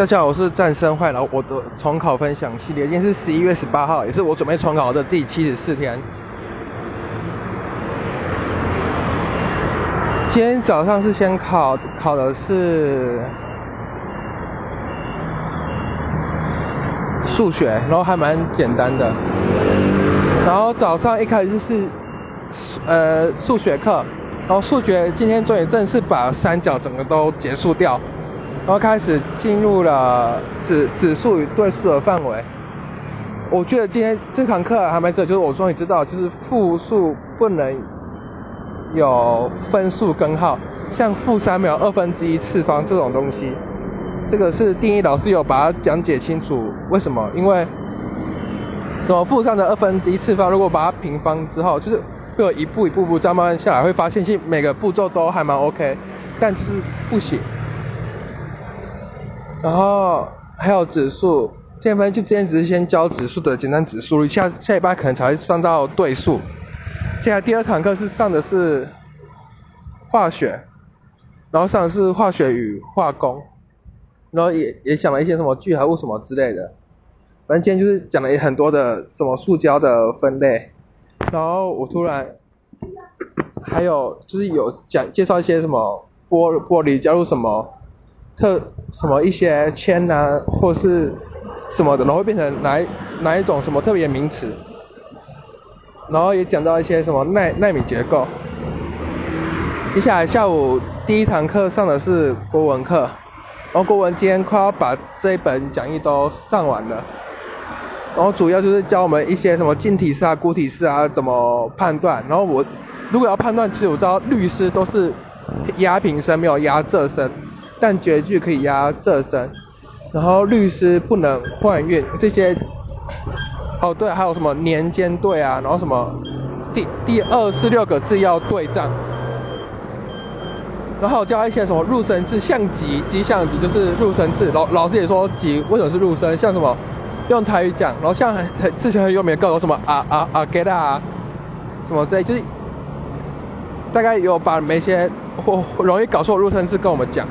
大家好，我是战生坏了。我的重考分享系列，今天是十一月十八号，也是我准备重考的第七十四天。今天早上是先考，考的是数学，然后还蛮简单的。然后早上一开始是呃数学课，然后数学今天终于正式把三角整个都结束掉。然后开始进入了指指数与对数的范围。我觉得今天这堂课还蛮值就是我终于知道，就是负数不能有分数根号，像负三秒二分之一次方这种东西，这个是定义老师有把它讲解清楚。为什么？因为怎么负上的二分之一次方，如果把它平方之后，就是会一步一步步这样慢慢下来，会发现其实每个步骤都还蛮 OK，但是不行。然后还有指数，这边就今天只是先教指数的简单指数，下下礼拜可能才会上到对数。现在第二堂课是上的是化学，然后上的是化学与化工，然后也也讲了一些什么聚合物什么之类的。反正今天就是讲了很多的什么塑胶的分类，然后我突然还有就是有讲介绍一些什么玻玻璃加入什么。特什么一些铅呐，或是什么的，然后会变成哪哪一种什么特别名词，然后也讲到一些什么纳纳米结构。接下来下午第一堂课上的是国文课，然后国文今天快要把这一本讲义都上完了，然后主要就是教我们一些什么晶体式啊、固体式啊怎么判断。然后我如果要判断，其实我知道律师都是压平声，没有压仄声。但绝句可以压仄声，然后律师不能换韵这些。哦对，还有什么年间对啊，然后什么第第二十六个字要对仗，然后教一些什么入声字，像吉吉祥吉就是入声字。老老师也说吉为什么是入声，像什么用台语讲，然后像之前很有名的歌什么 啊啊啊 get 啊，什么之类，就是大概有把每些或容易搞错入声字跟我们讲。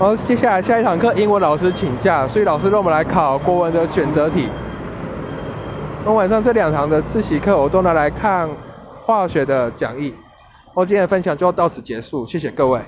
好接下来下一堂课，英文老师请假，所以老师让我们来考国文的选择题。那晚上这两堂的自习课，我都拿来看化学的讲义。我今天的分享就到此结束，谢谢各位。